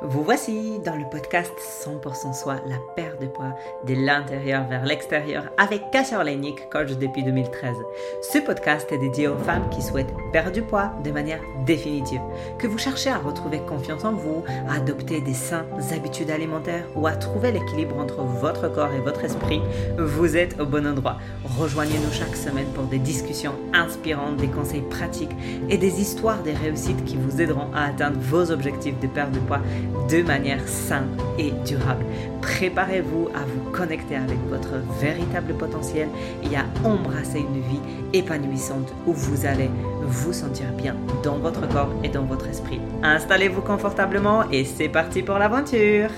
Vous voici dans le podcast 100% soi, la paire de poids de l'intérieur vers l'extérieur avec Kasia Orleinik, coach depuis 2013. Ce podcast est dédié aux femmes qui souhaitent perdre du poids de manière définitive, que vous cherchez à retrouver confiance en vous, à adopter des saines habitudes alimentaires ou à trouver l'équilibre entre votre corps et votre esprit, vous êtes au bon endroit. Rejoignez-nous chaque semaine pour des discussions inspirantes, des conseils pratiques et des histoires des réussites qui vous aideront à atteindre vos objectifs de perte de poids de manière saine et durable. Préparez-vous à vous connecter avec votre véritable potentiel et à embrasser une vie épanouissante où vous allez vous sentir bien dans votre corps et dans votre esprit. Installez-vous confortablement et c'est parti pour l'aventure